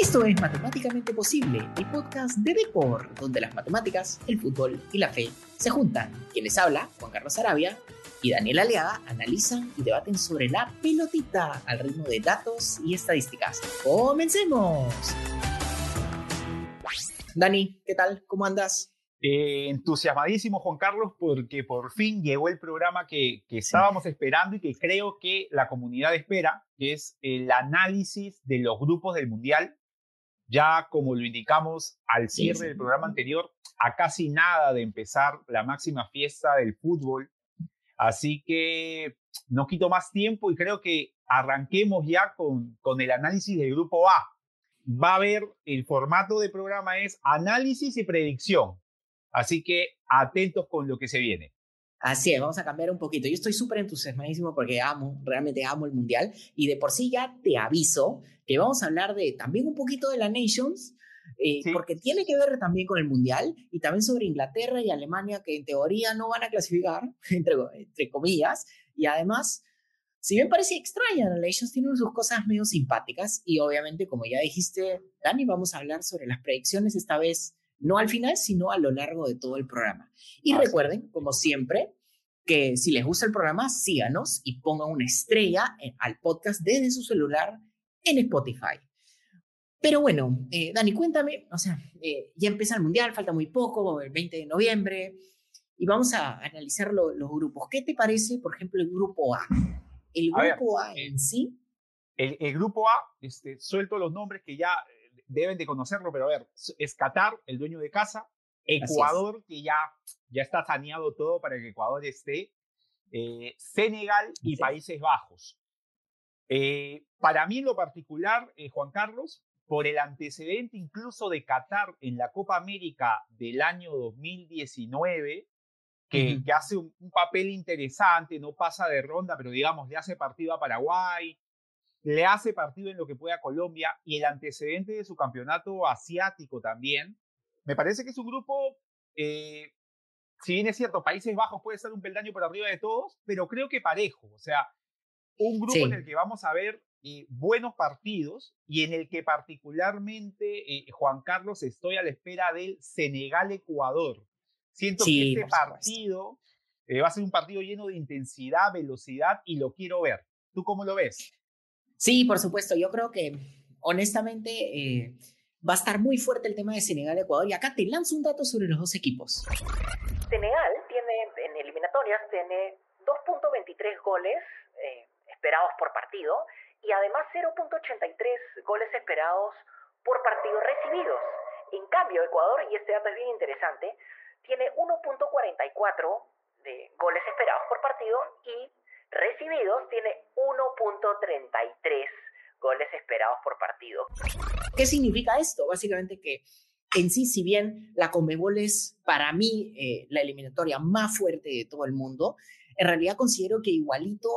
Esto es Matemáticamente Posible, el podcast de Depor, donde las matemáticas, el fútbol y la fe se juntan. Quien les habla, Juan Carlos Arabia y Daniel Aliaga, analizan y debaten sobre la pelotita al ritmo de datos y estadísticas. ¡Comencemos! Dani, ¿qué tal? ¿Cómo andas? Eh, entusiasmadísimo, Juan Carlos, porque por fin llegó el programa que, que estábamos esperando y que creo que la comunidad espera, que es el análisis de los grupos del Mundial. Ya como lo indicamos al cierre del programa anterior, a casi nada de empezar la máxima fiesta del fútbol. Así que no quito más tiempo y creo que arranquemos ya con, con el análisis del grupo A. Va a haber, el formato de programa es análisis y predicción. Así que atentos con lo que se viene. Así es, vamos a cambiar un poquito. Yo estoy súper entusiasmadísimo porque amo, realmente amo el Mundial. Y de por sí ya te aviso que vamos a hablar de también un poquito de la Nations, eh, porque tiene que ver también con el Mundial y también sobre Inglaterra y Alemania, que en teoría no van a clasificar, entre, entre comillas. Y además, si bien parece extraña, la Nations tiene sus cosas medio simpáticas. Y obviamente, como ya dijiste, Dani, vamos a hablar sobre las predicciones esta vez no al final, sino a lo largo de todo el programa. Y recuerden, como siempre, que si les gusta el programa, síganos y pongan una estrella al podcast desde su celular en Spotify. Pero bueno, eh, Dani, cuéntame, o sea, eh, ya empieza el Mundial, falta muy poco, el 20 de noviembre, y vamos a analizar los grupos. ¿Qué te parece, por ejemplo, el grupo A? El grupo A, en sí. El, el, grupo A, este, suelto los nombres que ya deben de conocerlo, pero a ver, es Qatar, el dueño de casa, Ecuador, que ya, ya está saneado todo para que Ecuador esté, eh, Senegal y Países Bajos. Eh, para mí en lo particular, eh, Juan Carlos, por el antecedente incluso de Qatar en la Copa América del año 2019, que, que hace un, un, papel interesante, no pasa de ronda, pero digamos, le hace partido a Paraguay, le hace partido en lo que pueda Colombia y el antecedente de su campeonato asiático también. Me parece que es un grupo, eh, si bien es cierto, Países Bajos puede ser un peldaño por arriba de todos, pero creo que parejo. O sea, un grupo en el que vamos a ver eh, buenos partidos y en el que particularmente, eh, Juan Carlos, estoy a la espera del Senegal-Ecuador. Siento que este partido va a ser un partido lleno de intensidad, velocidad y lo quiero ver. ¿Tú cómo lo ves? Sí, por supuesto. Yo creo que, honestamente, eh, va a estar muy fuerte el tema de Senegal-Ecuador. Y acá te lanzo un dato sobre los dos equipos. Senegal tiene, en eliminatorias, tiene 2.23 goles eh, esperados por partido y además 0.83 goles esperados por partido recibidos. En cambio, Ecuador, y este dato es bien interesante, tiene 1.44 de goles esperados por partido y recibidos tiene 1.33 goles esperados por partido. ¿Qué significa esto? Básicamente que en sí, si bien la Conmebol es para mí eh, la eliminatoria más fuerte de todo el mundo, en realidad considero que igualito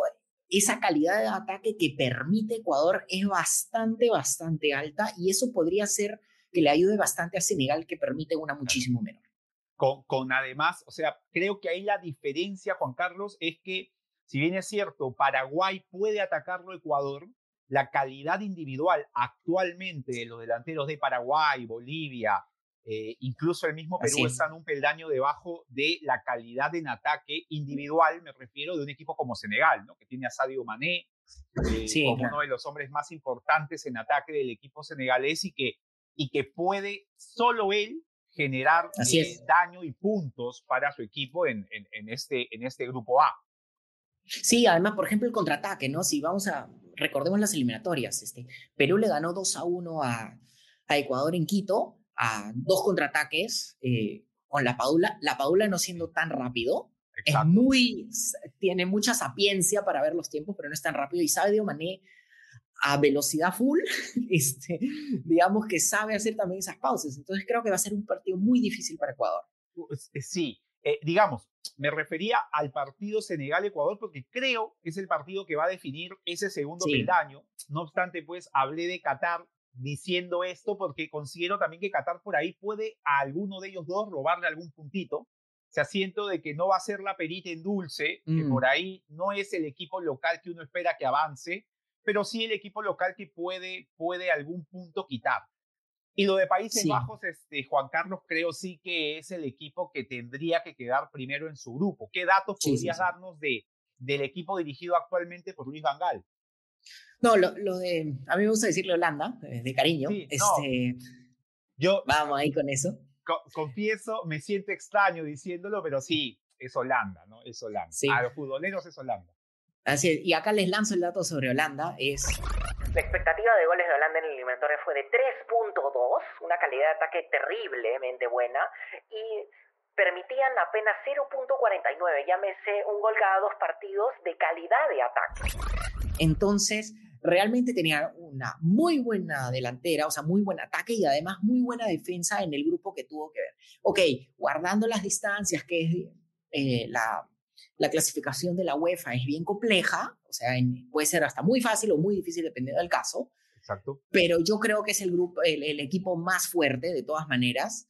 esa calidad de ataque que permite Ecuador es bastante, bastante alta y eso podría ser que le ayude bastante a Senegal que permite una muchísimo menor. Con, con además, o sea, creo que ahí la diferencia, Juan Carlos, es que si bien es cierto, Paraguay puede atacarlo a Ecuador, la calidad individual actualmente de los delanteros de Paraguay, Bolivia, eh, incluso el mismo Perú están un peldaño debajo de la calidad en ataque individual, me refiero de un equipo como Senegal, ¿no? que tiene a Sadio Mané eh, como uno de los hombres más importantes en ataque del equipo senegalés y que, y que puede solo él generar eh, daño y puntos para su equipo en, en, este, en este grupo A. Sí, además, por ejemplo, el contraataque, ¿no? Si vamos a, recordemos las eliminatorias, este, Perú le ganó 2 a 1 a, a Ecuador en Quito, a dos contraataques eh, con la Paula, la Paula no siendo tan rápido, es muy, tiene mucha sapiencia para ver los tiempos, pero no es tan rápido y sabe de Mané a velocidad full, este, digamos que sabe hacer también esas pausas. Entonces creo que va a ser un partido muy difícil para Ecuador. Pues, eh, sí, eh, digamos, me refería al partido Senegal-Ecuador porque creo que es el partido que va a definir ese segundo peldaño. No obstante, pues hablé de Qatar diciendo esto porque considero también que Qatar por ahí puede a alguno de ellos dos robarle algún puntito. O sea, siento de que no va a ser la perita en dulce, que mm. por ahí no es el equipo local que uno espera que avance, pero sí el equipo local que puede, puede algún punto quitar. Y lo de Países Bajos, este, Juan Carlos, creo sí que es el equipo que tendría que quedar primero en su grupo. ¿Qué datos podrías darnos de, del equipo dirigido actualmente por Luis Vangal? No, lo, lo, de, a mí me gusta decirle Holanda, eh, de cariño. este, yo, vamos ahí con eso. confieso, me siento extraño diciéndolo, pero sí, es Holanda, ¿no? Es Holanda. A los futboleros es Holanda. Así es, y acá les lanzo el dato sobre Holanda, es... La expectativa de goles de Holanda en el eliminatorio fue de 3.2, una calidad de ataque terriblemente buena, y permitían apenas 0.49, llámese un gol cada dos partidos de calidad de ataque. Entonces, realmente tenía una muy buena delantera, o sea, muy buen ataque y además muy buena defensa en el grupo que tuvo que ver. Ok, guardando las distancias, que es eh, la, la, clasificación de la UEFA es bien compleja, o sea, puede ser hasta muy fácil o muy difícil dependiendo del caso. Exacto. Pero yo creo que es el, grupo, el, equipo más fuerte de todas maneras.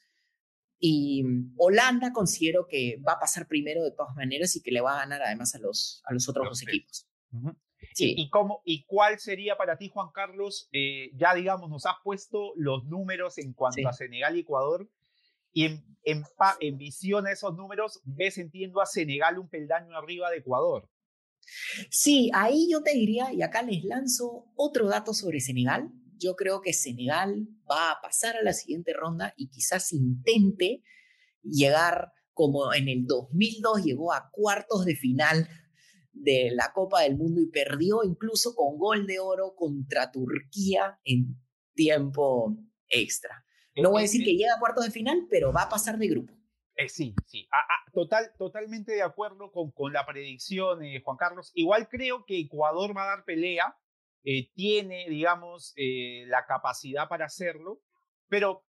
Y Holanda considero que va a pasar primero de todas maneras y que le va a ganar además a los, a los otros dos equipos. sí. ¿Y, cómo, ¿Y cuál sería para ti, Juan Carlos? Eh, ya digamos, nos has puesto los números en cuanto a Senegal y Ecuador. Y en, en, en visión a esos números, ves, entiendo, a Senegal un peldaño arriba de Ecuador. Sí, ahí yo te diría, y acá les lanzo otro dato sobre Senegal. Yo creo que Senegal va a pasar a la siguiente ronda y quizás intente llegar como en el 2002 llegó a cuartos de final de la Copa del Mundo y perdió incluso con gol de oro contra Turquía en tiempo extra. No voy a decir que llega a cuartos de final, pero va a pasar de grupo. Eh, sí, sí, ah, ah, total, totalmente de acuerdo con, con la predicción, eh, Juan Carlos. Igual creo que Ecuador va a dar pelea, eh, tiene, digamos, la capacidad para hacerlo, pero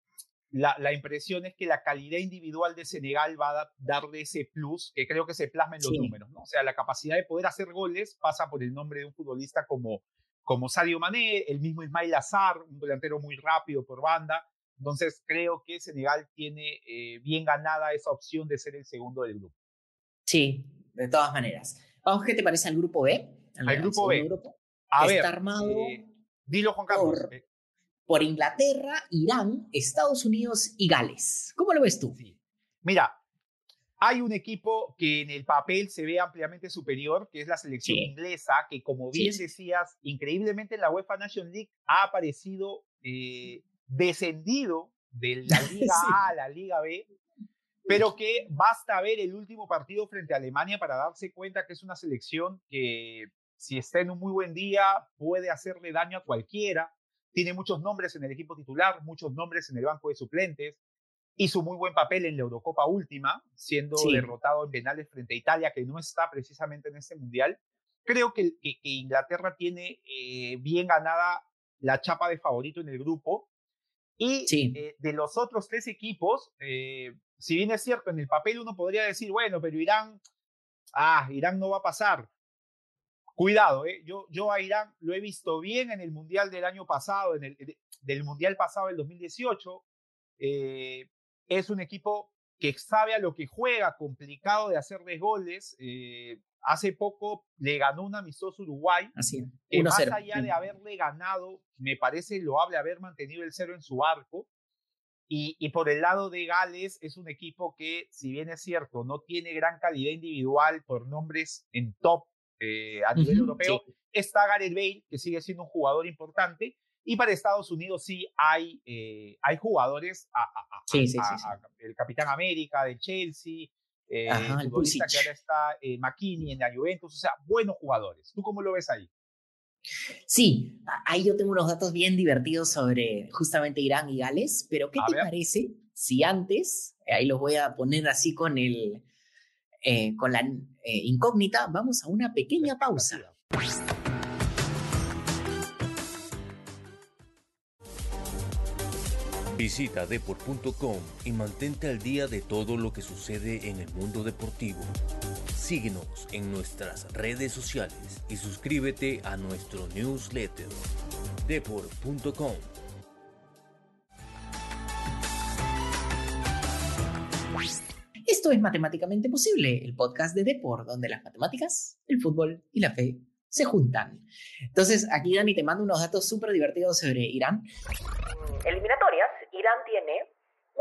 la, la, impresión es que la calidad individual de Senegal va a darle ese plus que creo que se plasma en los números, ¿no? O sea, la capacidad de poder hacer goles pasa por el nombre de un futbolista como, como Sadio Mané, el mismo Ismail Azar, un delantero muy rápido por banda, entonces creo que Senegal tiene eh, bien ganada esa opción de ser el segundo del grupo. Sí, de todas maneras. Vamos, ¿qué te parece al grupo B? Al, grupo B. A Está ver, armado. Eh, dilo, Juan Carlos. Por, eh. por, Inglaterra, Irán, Estados Unidos y Gales. ¿Cómo lo ves tú? Mira, hay un equipo que en el papel se ve ampliamente superior, que es la selección inglesa, que como bien decías, increíblemente en la UEFA Nation League ha aparecido descendido de la Liga A a la Liga B, pero que basta ver el último partido frente a Alemania para darse cuenta que es una selección que si está en un muy buen día puede hacerle daño a cualquiera. Tiene muchos nombres en el equipo titular, muchos nombres en el banco de suplentes. Hizo muy buen papel en la Eurocopa última, siendo derrotado en penales frente a Italia, que no está precisamente en este mundial. Creo que, Inglaterra tiene eh, bien ganada la chapa de favorito en el grupo y eh, de los otros tres equipos, eh, si bien es cierto, en el papel uno podría decir, bueno, pero Irán, ah, Irán no va a pasar. Cuidado, eh, yo, yo a Irán lo he visto bien en el Mundial del año pasado, en el, del Mundial pasado del 2018. es un equipo que sabe a lo que juega, complicado de hacerle goles. Hace poco le ganó un amistoso Uruguay. Así más allá de haberle ganado, me parece loable haber mantenido el cero en su arco. Y, y, por el lado de Gales es un equipo que, si bien es cierto, no tiene gran calidad individual por nombres en top eh, a nivel europeo, está Gareth Bale, que sigue siendo un jugador importante. Y para Estados Unidos sí hay, eh, hay jugadores, el Capitán América de Chelsea, eh, el futbolista que ahora está eh, en la Juventus, o sea, buenos jugadores. ¿Tú cómo lo ves ahí? Sí, ahí yo tengo unos datos bien divertidos sobre justamente Irán y Gales, pero ¿qué te parece si antes, ahí los voy a poner así con el, eh, con la eh, incógnita, vamos a una pequeña pausa. Visita deport.com y mantente al día de todo lo que sucede en el mundo deportivo. Síguenos en nuestras redes sociales y suscríbete a nuestro newsletter deport.com. Esto es Matemáticamente Posible, el podcast de Deport, donde las matemáticas, el fútbol y la fe se juntan. Entonces, aquí Dani te mando unos datos súper divertidos sobre Irán. Tiene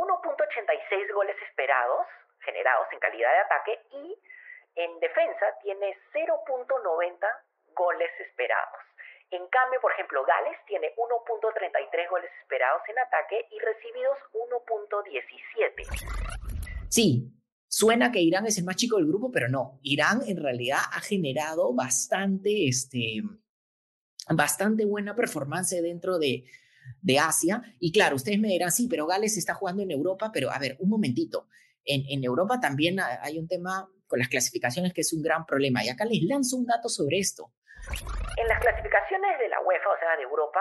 1.86 goles esperados, generados en calidad de ataque, y en defensa tiene 0.90 goles esperados. En cambio, por ejemplo, Gales tiene 1.33 goles esperados en ataque y recibidos 1.17. Sí, Suena que Irán es el más chico del grupo, pero no. Irán en realidad ha generado bastante, este, bastante buena performance dentro de, de Asia. Y claro, ustedes me dirán, sí, pero Gales está jugando en Europa, pero a ver, un momentito. En, en Europa también hay un tema con las clasificaciones que es un gran problema. Y acá les lanzo un dato sobre esto. En las clasificaciones de la UEFA, o sea, de Europa,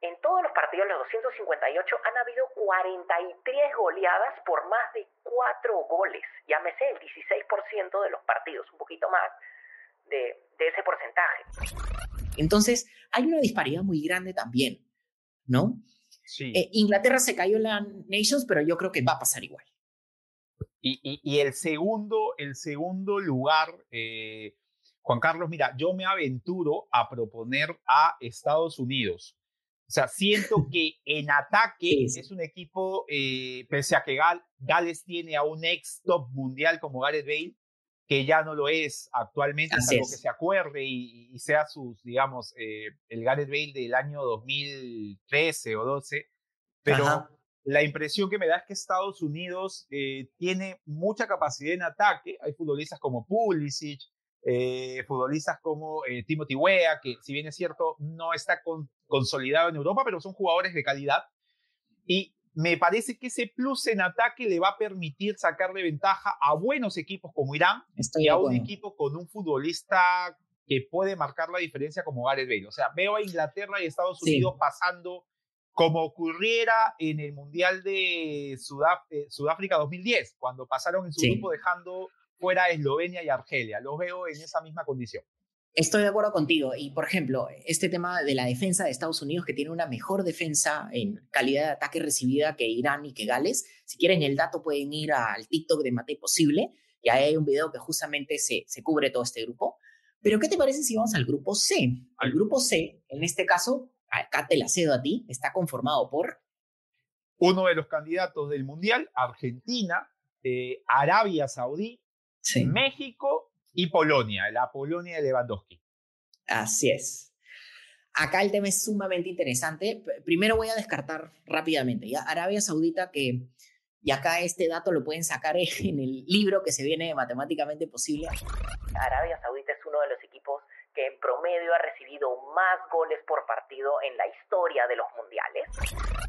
en todos los partidos, los 258, han habido 43 goleadas por más de 4 goles. Llámese el 16% de los partidos, un poquito más de, ese porcentaje. Entonces, hay una disparidad muy grande también, ¿no? Sí. Eh, Inglaterra se cayó en la Nations, pero yo creo que va a pasar igual. Y, el, segundo, el segundo lugar, eh, Juan Carlos, mira, yo me aventuro a proponer a Estados Unidos o sea, siento que en ataque es un equipo, eh, pese a que Gales tiene a un ex top mundial como Gareth Bale, que ya no lo es actualmente, es algo que se acuerde y, sea sus, digamos, eh, el Gareth Bale del año 2013 o 12, pero la impresión que me da es que Estados Unidos eh, tiene mucha capacidad en ataque, hay futbolistas como Pulisic, eh, futbolistas como eh, Timothy Weah, que si bien es cierto no está consolidado en Europa, pero son jugadores de calidad. Y me parece que ese plus en ataque le va a permitir sacarle ventaja a buenos equipos como Irán y a un equipo con un futbolista que puede marcar la diferencia como Gareth Bale. O sea, veo a Inglaterra y Estados Unidos pasando como ocurriera en el Mundial de eh, Sudáfrica 2010, cuando pasaron en su grupo dejando fuera Eslovenia y Argelia. Los veo en esa misma condición. Estoy de acuerdo contigo. Y, por ejemplo, este tema de la defensa de Estados Unidos, que tiene una mejor defensa en calidad de ataque recibida que Irán y que Gales. Si quieren el dato, pueden ir al TikTok de Mate Posible. Y ahí hay un video que justamente se, se cubre todo este grupo. Pero, ¿qué te parece si vamos al grupo C? Al grupo C, en este caso, acá te la cedo a ti, está conformado por... Uno de los candidatos del Mundial, Argentina, eh, Arabia Saudí, México y Polonia, la Polonia de Lewandowski. Así es. Acá el tema es sumamente interesante. Primero voy a descartar rápidamente. ¿ya? Arabia Saudita, que, y acá este dato lo pueden sacar en el libro que se viene de Matemáticamente Posible. Arabia Saudita es uno de los equipos que en promedio ha recibido más goles por partido en la historia de los mundiales.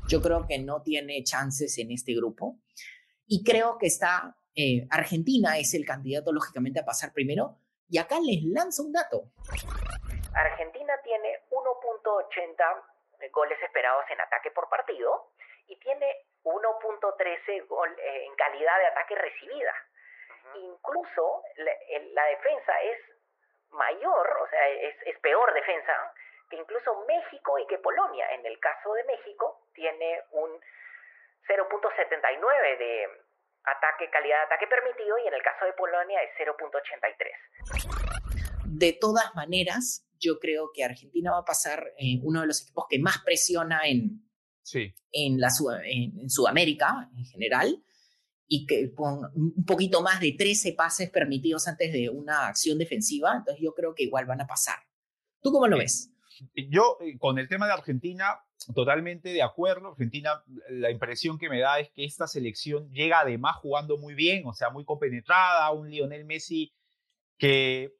Yo creo que no tiene chances en este grupo y creo que está eh, Argentina es el candidato lógicamente a pasar primero. Y acá les lanzo un dato. Argentina tiene 1.80 goles esperados en ataque por partido y tiene 1.13 gol eh, en calidad de ataque recibida. Incluso la, defensa es mayor, o sea, es, es peor defensa que incluso México y que Polonia. En el caso de México tiene un 0.79 de, ataque, calidad de ataque permitido y en el caso de Polonia es 0.83. De todas maneras, yo creo que Argentina va a pasar eh, uno de los equipos que más presiona en, sí. en, la, en, Sudamérica en general y que con un poquito más de 13 pases permitidos antes de una acción defensiva, entonces yo creo que igual van a pasar. ¿Tú cómo lo ves? Yo, eh, con el tema de Argentina, totalmente de acuerdo. Argentina, la impresión que me da es que esta selección llega además jugando muy bien, o sea, muy compenetrada, un Lionel Messi que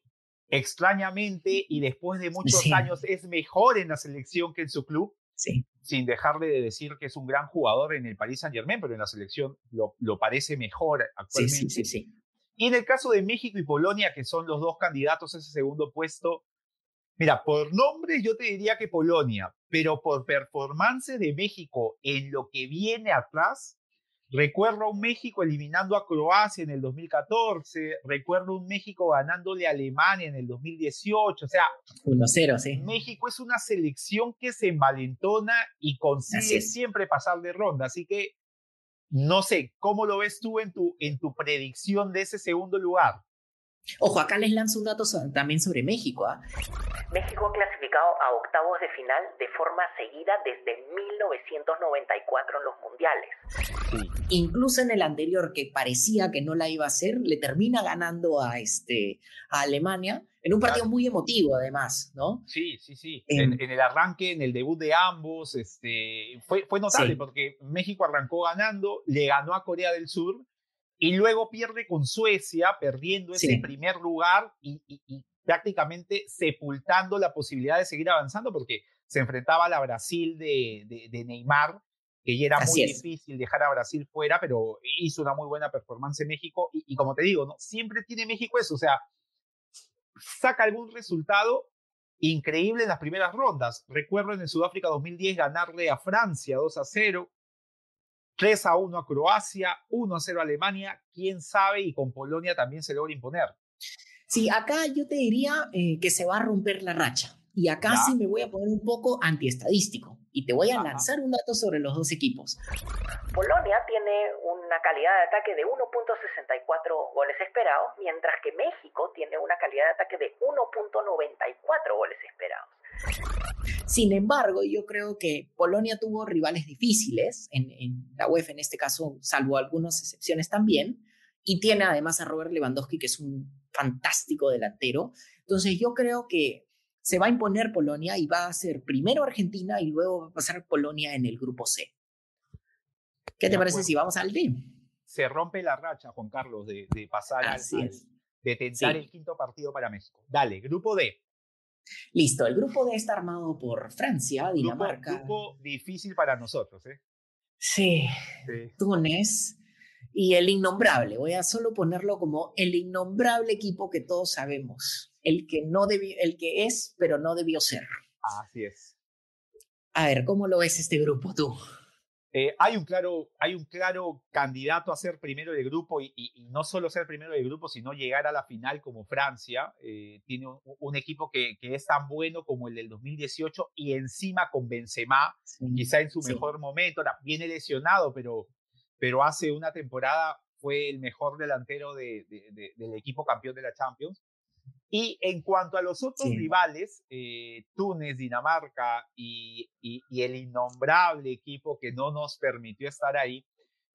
extrañamente y después de muchos años es mejor en la selección que en su club. Sí. Sin dejarle de decir que es un gran jugador en el Paris Saint Germain, pero en la selección lo, lo parece mejor actualmente. Sí, sí, sí, Y en el caso de México y Polonia, que son los dos candidatos a ese segundo puesto, Mira, por nombre yo te diría que Polonia, pero por performance de México en lo que viene atrás, recuerdo a un México eliminando a Croacia en el 2014, recuerdo un México ganándole a Alemania en el 2018, o sea, 1-0, sí. México es una selección que se envalentona y consigue siempre pasar de ronda, así que no sé, ¿cómo lo ves tú en tu, en tu predicción de ese segundo lugar? Ojo, acá les lanzo un dato también sobre México. ¿ah? México ha clasificado a octavos de final de forma seguida desde 1994 en los mundiales. Incluso en el anterior, que parecía que no la iba a hacer, le termina ganando a, este, a Alemania en un partido muy emotivo, además, ¿no? Sí, sí, sí. En, el arranque, en el debut de ambos, este, fue, fue notable porque México arrancó ganando, le ganó a Corea del Sur y luego pierde con Suecia, perdiendo ese primer lugar y, prácticamente sepultando la posibilidad de seguir avanzando porque se enfrentaba a la Brasil de, de, Neymar, que ya era muy difícil dejar a Brasil fuera, pero hizo una muy buena performance en México y, como te digo, ¿no? siempre tiene México eso, o sea, saca algún resultado increíble en las primeras rondas. Recuerdo en el Sudáfrica 2010 ganarle a Francia 2 a 0, 3 a 1 a Croacia, 1 a 0 a Alemania, quién sabe, y con Polonia también se logra imponer. Sí, acá yo te diría eh, que se va a romper la racha. Y acá sí me voy a poner un poco antiestadístico. Y te voy a lanzar un dato sobre los dos equipos. Polonia tiene una calidad de ataque de 1.64 goles esperados, mientras que México tiene una calidad de ataque de 1.94 goles esperados. Sin embargo, yo creo que Polonia tuvo rivales difíciles en, la UEFA, en este caso, salvo algunas excepciones también, y tiene además a Robert Lewandowski, que es un fantástico delantero. Entonces, yo creo que se va a imponer Polonia y va a ser primero Argentina y luego va a pasar Polonia en el grupo C. ¿Qué te parece si vamos al D? Se rompe la racha, Juan Carlos, de, pasar Así al, de tentar el quinto partido para México. Dale, grupo D. Listo, el grupo D está armado por Francia, Dinamarca. Grupo, grupo difícil para nosotros, ¿eh? Sí, Túnez y el innombrable. Voy a solo ponerlo como el innombrable equipo que todos sabemos. El que, no debió, el que es, pero no debió ser. Así es. A ver, ¿cómo lo ves este grupo tú? Eh, hay, un claro, hay un claro candidato a ser primero del grupo y, no solo ser primero del grupo, sino llegar a la final como Francia. Eh, tiene un, equipo que, que, es tan bueno como el del 2018 y encima con Benzema, quizá en su mejor momento. viene lesionado, pero, pero hace una temporada fue el mejor delantero del equipo campeón de la Champions. Y en cuanto a los otros rivales, eh, Túnez, Dinamarca y, y, el innombrable equipo que no nos permitió estar ahí,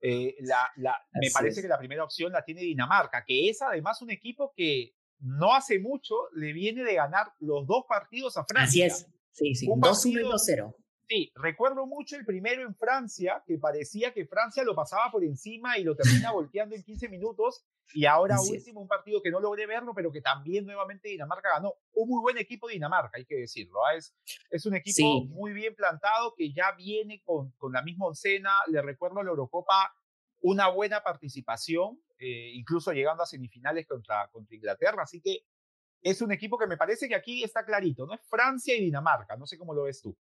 eh, la, la, me parece que la primera opción la tiene Dinamarca, que es además un equipo que no hace mucho le viene de ganar los dos partidos a Francia. Así es, sí, sí, 2-1 y 2-0. Sí, recuerdo mucho el primero en Francia, que parecía que Francia lo pasaba por encima y lo termina volteando en 15 minutos. Y ahora último, un partido que no logré verlo, pero que también nuevamente Dinamarca ganó. Un muy buen equipo Dinamarca, hay que decirlo. ¿ah? Es, es un equipo muy bien plantado que ya viene con, con la misma oncena. Le recuerdo a la Eurocopa una buena participación, eh, incluso llegando a semifinales contra, contra Inglaterra. Así que es un equipo que me parece que aquí está clarito, ¿no? Es Francia y Dinamarca. No sé cómo lo ves tú.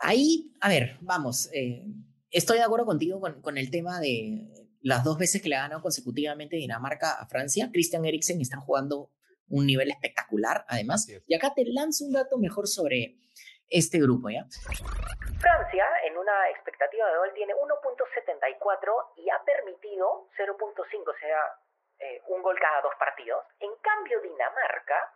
Ahí, a ver, vamos, eh, estoy de acuerdo contigo con, el tema de las dos veces que le ganado consecutivamente Dinamarca a Francia. Christian Eriksen están jugando un nivel espectacular, además. Y acá te lanzo un dato mejor sobre este grupo, ¿ya? Francia, en una expectativa de gol, tiene 1.74 y ha permitido 0.5, o sea, eh, un gol cada dos partidos. En cambio, Dinamarca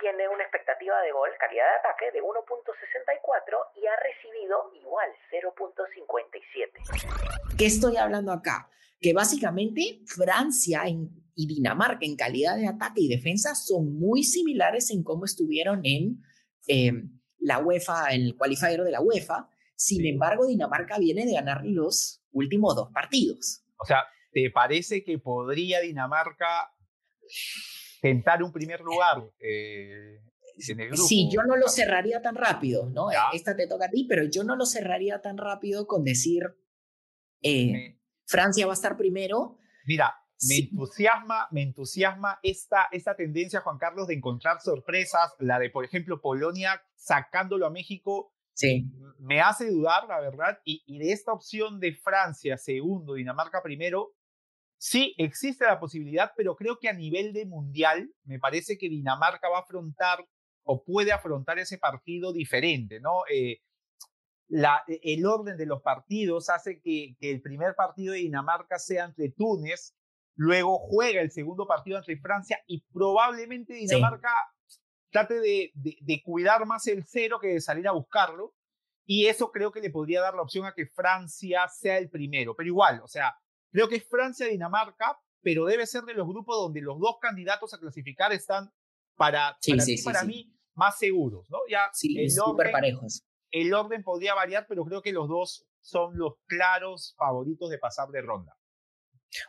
tiene una expectativa de gol, calidad de ataque de 1.64 y ha recibido igual 0.57. ¿Qué estoy hablando acá? Que básicamente Francia y Dinamarca en calidad de ataque y defensa son muy similares en cómo estuvieron en em, la UEFA, en el qualifier de la UEFA. Sin embargo, Dinamarca viene de ganar los últimos dos partidos. O sea, ¿te parece que podría Dinamarca tentar un primer lugar eh, en el grupo. Sí, yo no lo cerraría tan rápido, ¿no? Esta te toca a ti, pero yo no lo cerraría tan rápido con decir eh, Francia va a estar primero. Mira, me entusiasma, me entusiasma esta, esta tendencia, Juan Carlos, de encontrar sorpresas, la de, por ejemplo, Polonia sacándolo a México. Sí. Me hace dudar, la verdad, y, y de esta opción de Francia segundo, Dinamarca primero, Sí, existe la posibilidad, pero creo que a nivel de mundial, me parece que Dinamarca va a afrontar o puede afrontar ese partido diferente, ¿no? Eh, la, e, el orden de los partidos hace que, que, el primer partido de Dinamarca sea entre Túnez luego juega el segundo partido entre Francia y probablemente Dinamarca trate de, de, cuidar más el cero que de salir a buscarlo. Y eso creo que le podría dar la opción a que Francia sea el primero. Pero igual, o sea, creo que es Francia-Dinamarca, pero debe ser de los grupos donde los dos candidatos a clasificar están para, para, mí más seguros, ¿no? Ya el orden, parejos. El orden podría variar, pero creo que los dos son los claros favoritos de pasar de ronda.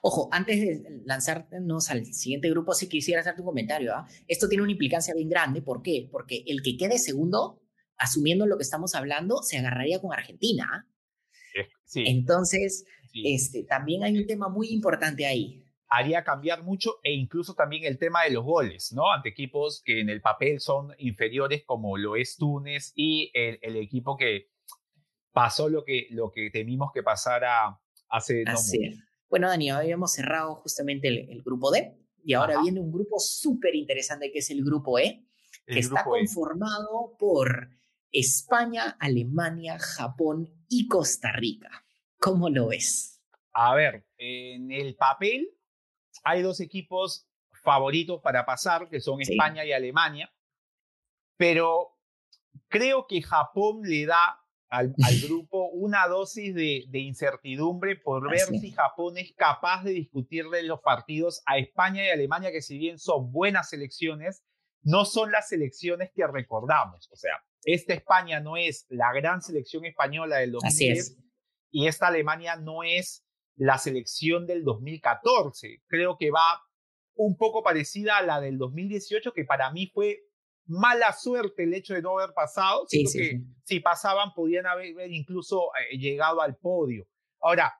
Ojo, antes de lanzarnos al siguiente grupo, sí quisiera hacer tu comentario. ¿ah? Esto tiene una implicancia bien grande. ¿Por qué? Porque el que quede segundo, asumiendo lo que estamos hablando, se agarraría con Argentina. Sí. Entonces, Este, también hay un tema muy importante ahí. Haría cambiar mucho e incluso también el tema de los goles, ¿no? Ante equipos que en el papel son inferiores como lo es Túnez y el, equipo que pasó lo que, lo que temimos que pasara hace no mucho. Bueno, Dani, habíamos cerrado justamente el, grupo D y ahora viene un grupo súper interesante que es el grupo E, que está e. conformado por España, Alemania, Japón y Costa Rica. ¿Cómo lo ves? A ver, en el papel hay dos equipos favoritos para pasar, que son España y Alemania, pero creo que Japón le da al, grupo una dosis de, incertidumbre por ver si Japón es capaz de discutirle los partidos a España y Alemania, que si bien son buenas selecciones, no son las selecciones que recordamos. O sea, esta España no es la gran selección española del 2010 y esta Alemania no es la selección del 2014. Creo que va un poco parecida a la del 2018, que para mí fue mala suerte el hecho de no haber pasado, sí, que si pasaban podían haber incluso eh, llegado al podio. Ahora,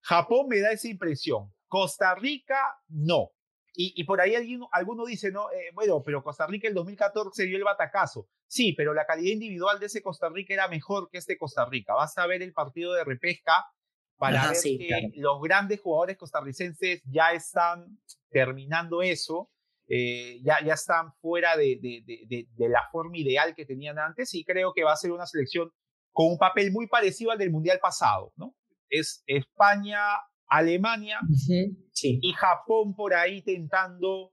Japón me da esa impresión, Costa Rica no. Y, por ahí alguno, alguno dice, no, eh, bueno, pero Costa Rica el 2014 dio el batacazo. Sí, pero la calidad individual de ese Costa Rica era mejor que este Costa Rica. Basta ver el partido de repesca para ver que los grandes jugadores costarricenses ya están terminando eso eh, ya, ya están fuera de, de, de, la forma ideal que tenían antes y creo que va a ser una selección con un papel muy parecido al del Mundial pasado, ¿no? Es España, Alemania y Japón por ahí intentando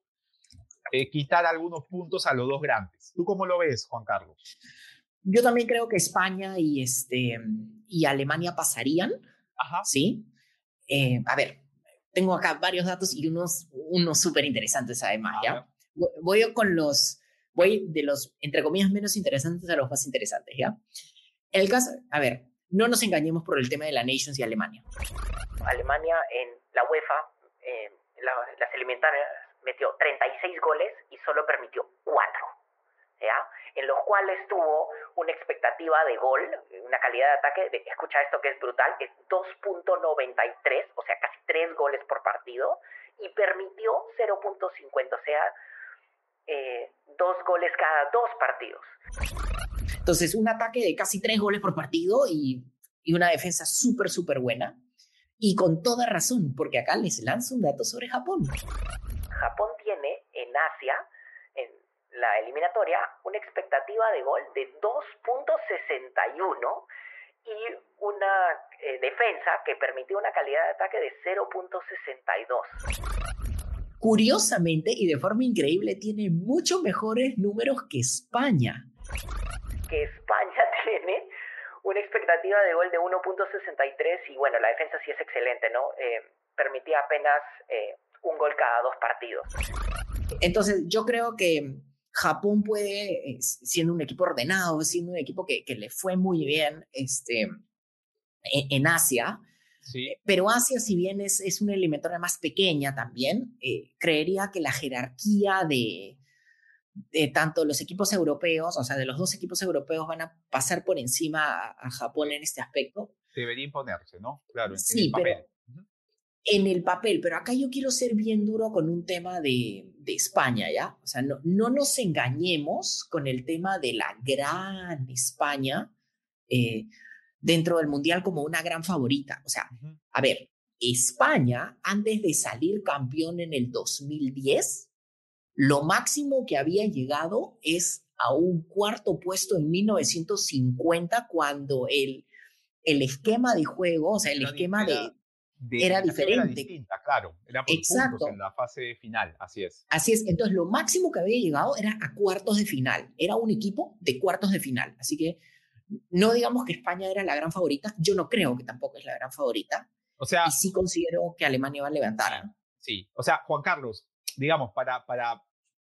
eh, quitar algunos puntos a los dos grandes. ¿Tú cómo lo ves, Juan Carlos? Yo también creo que España y, este, y Alemania pasarían, Ajá. ¿sí? Eh, a ver, tengo acá varios datos y unos, unos súper interesantes además, ¿ya? Voy con los, voy de los, entre comillas, menos interesantes a los más interesantes, ¿ya? El caso, a ver, no nos engañemos por el tema de la Nations y Alemania. Alemania en la UEFA, eh, las eliminatorias, metió 36 goles y solo permitió 4. ¿ya? en los cuales tuvo una expectativa de gol, una calidad de ataque, escucha esto que es brutal, es 2.93, o sea, casi 3 goles por partido, y permitió 0.50, o sea, eh, dos goles cada dos partidos. Entonces, un ataque de casi 3 goles por partido y, y una defensa súper, súper buena. Y con toda razón, porque acá les lanzo un dato sobre Japón. Japón tiene en Asia la eliminatoria una expectativa de gol de 2.61 y una eh, defensa que permitió una calidad de ataque de 0.62. Curiosamente y de forma increíble tiene mucho mejores números que España. Que España tiene una expectativa de gol de 1.63 y bueno, la defensa sí es excelente, ¿no? Eh, permitía apenas eh, un gol cada dos partidos. Entonces yo creo que Japón puede, eh, siendo un equipo ordenado, siendo un equipo que, que le fue muy bien este, e, en, Asia, sí. Pero Asia, si bien es, es una eliminatoria más pequeña también, eh, creería que la jerarquía de, de tanto los equipos europeos, o sea, de los dos equipos europeos van a pasar por encima a, Japón en este aspecto. Debería imponerse, ¿no? Claro, sí, pero en el papel, pero acá yo quiero ser bien duro con un tema de, de España, ¿ya? O sea, no, no, nos engañemos con el tema de la gran España eh, dentro del Mundial como una gran favorita. O sea, a ver, España, antes de salir campeón en el 2010, lo máximo que había llegado es a un cuarto puesto en 1950 cuando el, el esquema de juego, o sea, el esquema de era diferente. distinta, claro. Era por Exacto. en la fase final, así es. Así es. Entonces, lo máximo que había llegado era a cuartos de final. Era un equipo de cuartos de final. Así que no digamos que España era la gran favorita. Yo no creo que tampoco es la gran favorita. O sea. Y sí considero que Alemania va a levantar. Sí. O sea, Juan Carlos, digamos, para, para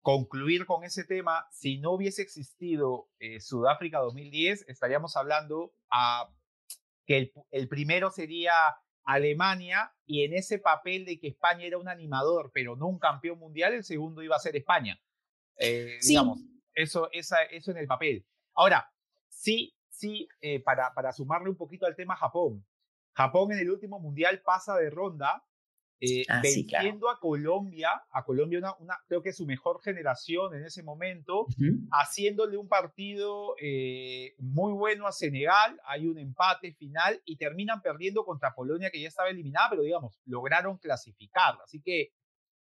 concluir con ese tema, si no hubiese existido eh, Sudáfrica 2010, estaríamos hablando a que el, el primero sería Alemania y en ese papel de que España era un animador, pero no un campeón mundial, el segundo iba a ser España. Eh, digamos, eso, esa, eso en el papel. Ahora, sí, sí, eh, para, para sumarle un poquito al tema Japón. Japón en el último mundial pasa de ronda eh, ah, venciendo a Colombia, a Colombia una, una, creo que su mejor generación en ese momento, haciéndole un partido eh, muy bueno a Senegal, hay un empate final y terminan perdiendo contra Polonia que ya estaba eliminada, pero digamos, lograron clasificar. Así que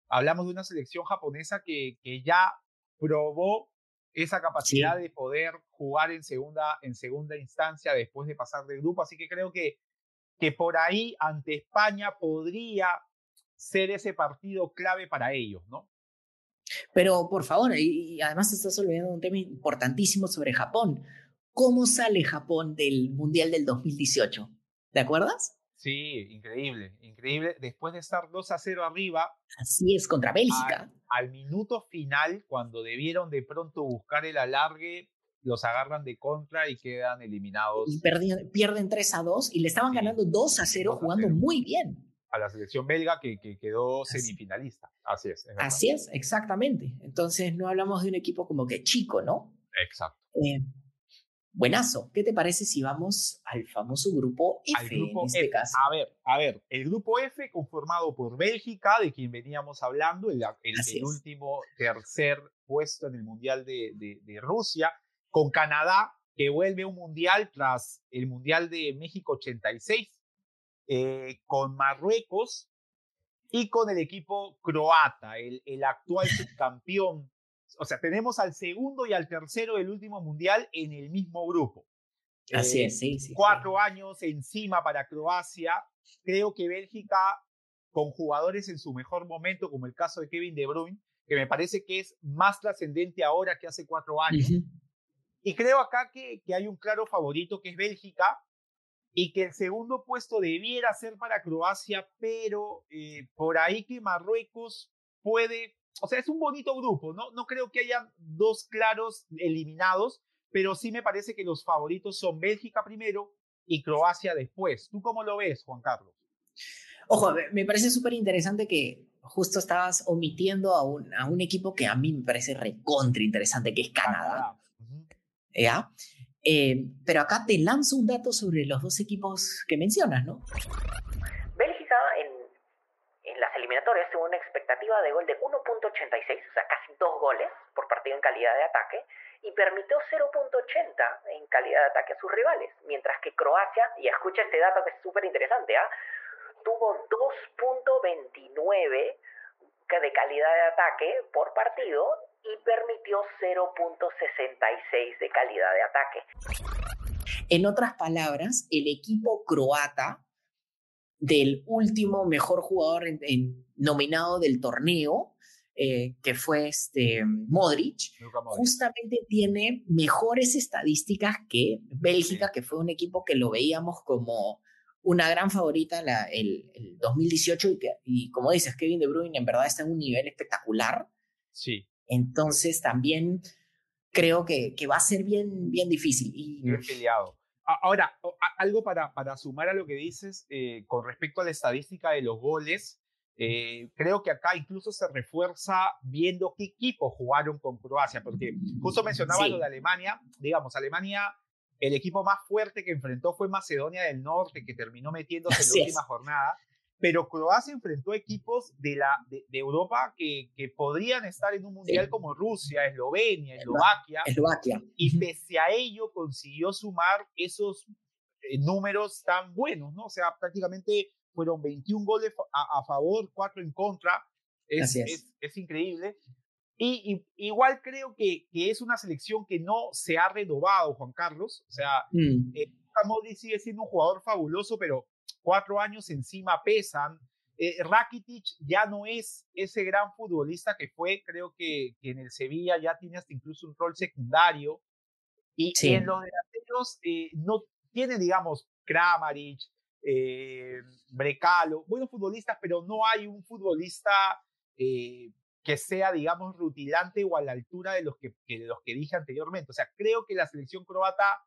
hablamos de una selección japonesa que, que ya probó esa capacidad de poder jugar en segunda, en segunda instancia después de pasar del grupo. Así que creo que, que por ahí ante España podría ser ese partido clave para ellos, ¿no? Pero por favor, y, además estás olvidando un tema importantísimo sobre Japón. ¿Cómo sale Japón del Mundial del 2018? ¿Te acuerdas? Sí, increíble, increíble. Después de estar 2 a 0 arriba. Así es, contra Bélgica. Al, minuto final, cuando debieron de pronto buscar el alargue, los agarran de contra y quedan eliminados. Y pierden, 3 a 2 y le estaban ganando 2 a 0 jugando muy bien a la selección belga que, que quedó semifinalista. Así es. Así es, exactamente. Entonces no hablamos de un equipo como que chico, ¿no? Exacto. Eh, buenazo. ¿Qué te parece si vamos al famoso grupo F en este caso? A ver, a ver, el grupo F conformado por Bélgica, de quien veníamos hablando, el, el, último tercer puesto en el Mundial de, de, de Rusia, con Canadá, que vuelve un Mundial tras el Mundial de México 86 eh, con Marruecos y con el equipo croata, el, el actual subcampeón. O sea, tenemos al segundo y al tercero del último mundial en el mismo grupo. Así es, sí, sí. Cuatro años encima para Croacia. Creo que Bélgica, con jugadores en su mejor momento, como el caso de Kevin De Bruyne, que me parece que es más trascendente ahora que hace cuatro años. Y creo acá que, que hay un claro favorito que es Bélgica, y que el segundo puesto debiera ser para Croacia, pero eh, por ahí que Marruecos puede, o sea, es un bonito grupo, ¿no? No creo que haya dos claros eliminados, pero sí me parece que los favoritos son Bélgica primero y Croacia después. ¿Tú cómo lo ves, Juan Carlos? Ojo, me parece súper interesante que justo estabas omitiendo a un, a un equipo que a mí me parece recontra interesante, que es Canadá. ¿Ya? Eh, pero acá te lanzo un dato sobre los dos equipos que mencionas, ¿no? Bélgica en, las eliminatorias tuvo una expectativa de gol de 1.86, o sea, casi dos goles por partido en calidad de ataque, y permitió 0.80 en calidad de ataque a sus rivales, mientras que Croacia, y escucha este dato que es súper interesante, ¿ah? tuvo 2.29 de calidad de ataque por partido y permitió 0.66 de calidad de ataque. En otras palabras, el equipo croata del último mejor jugador nominado del torneo, eh, que fue este Modric, justamente tiene mejores estadísticas que Bélgica, que fue un equipo que lo veíamos como una gran favorita la, el, 2018 y, y como dices, Kevin De Bruyne en verdad está en un nivel espectacular. Sí. Entonces también creo que, que va a ser bien, bien difícil. Y... peleado. Ahora, algo para, para sumar a lo que dices eh, con respecto a la estadística de los goles, eh, creo que acá incluso se refuerza viendo qué equipos jugaron con Croacia, porque justo mencionaba lo de Alemania, digamos, Alemania, el equipo más fuerte que enfrentó fue Macedonia del Norte, que terminó metiéndose en la última jornada, pero Croacia enfrentó equipos de, la, de, Europa que, que, podrían estar en un mundial como Rusia, Eslovenia, Eslovaquia, Eslovaquia. Y pese a ello consiguió sumar esos eh, números tan buenos, ¿no? O sea, prácticamente fueron 21 goles a, favor, 4 en contra. Es, es. es, increíble. Y, igual creo que, que, es una selección que no se ha renovado, Juan Carlos. O sea, mm. Eh, sigue siendo un jugador fabuloso, pero cuatro años encima pesan. Eh, Rakitic ya no es ese gran futbolista que fue, creo que, que, en el Sevilla ya tiene hasta incluso un rol secundario. Y en los delanteros eh, no tiene, digamos, Kramaric, eh, Brecalo, buenos futbolistas, pero no hay un futbolista que sea, digamos, rutilante o a la altura de los que, de los que dije anteriormente. O sea, creo que la selección croata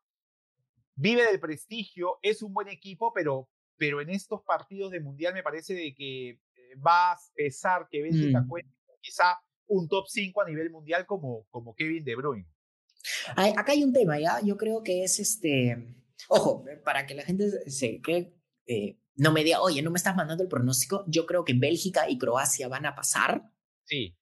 vive del prestigio, es un buen equipo, pero, pero en estos partidos de Mundial me parece de que eh, va a pesar que Bélgica mm. cuente quizá un top 5 a nivel mundial como, como Kevin De Bruyne. Acá hay un tema, ¿ya? Yo creo que es este... Ojo, para que la gente se quede eh, no me diga, oye, no me estás mandando el pronóstico. Yo creo que Bélgica y Croacia van a pasar. Sí.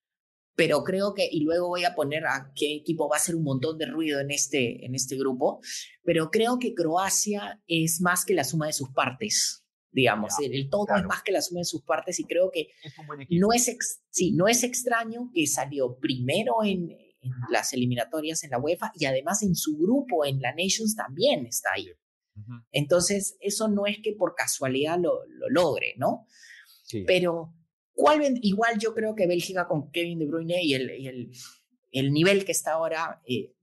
Pero creo que, y luego voy a poner a qué equipo va a hacer un montón de ruido en este, en este grupo, pero creo que Croacia es más que la suma de sus partes, digamos. el, todo es más que la suma de sus partes y creo que no, es sí, no es extraño que salió primero en, en las eliminatorias en la UEFA y además en su grupo en la Nations también está ahí. Entonces, eso no es que por casualidad lo, lo logre, ¿no? Pero, ¿cuál, igual yo creo que Bélgica con Kevin De Bruyne y el, el, el nivel que está ahora, eh,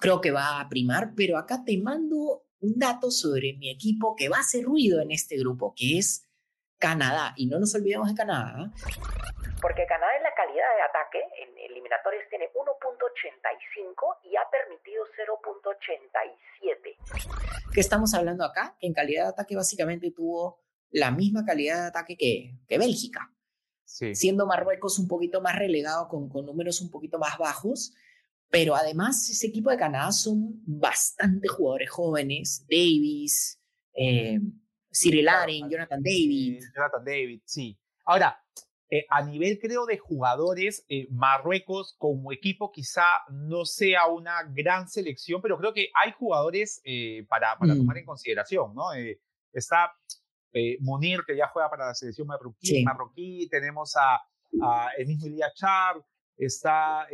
creo que va a primar, pero acá te mando un dato sobre mi equipo que va a hacer ruido en este grupo, que es Canadá. Y no nos olvidemos de Canadá. Porque Canadá en la calidad de ataque, en eliminatorias tiene 1.85 y ha permitido 0.87. ¿Qué estamos hablando acá? Que en calidad de ataque básicamente tuvo la misma calidad de ataque que, que Bélgica. Siendo Marruecos un poquito más relegado con, con números un poquito más bajos. Pero además, ese equipo de Canadá son bastante jugadores jóvenes. Davis, eh, Cyril Aren, Jonathan David. Jonathan David, sí. Ahora, eh, a nivel, creo, de jugadores, eh, Marruecos como equipo quizá no sea una gran selección, pero creo que hay jugadores eh, para, para tomar mm. en consideración, ¿no? está Munir, que ya juega para la selección marroquí, marroquí tenemos a, a, el mismo Ilya Char, está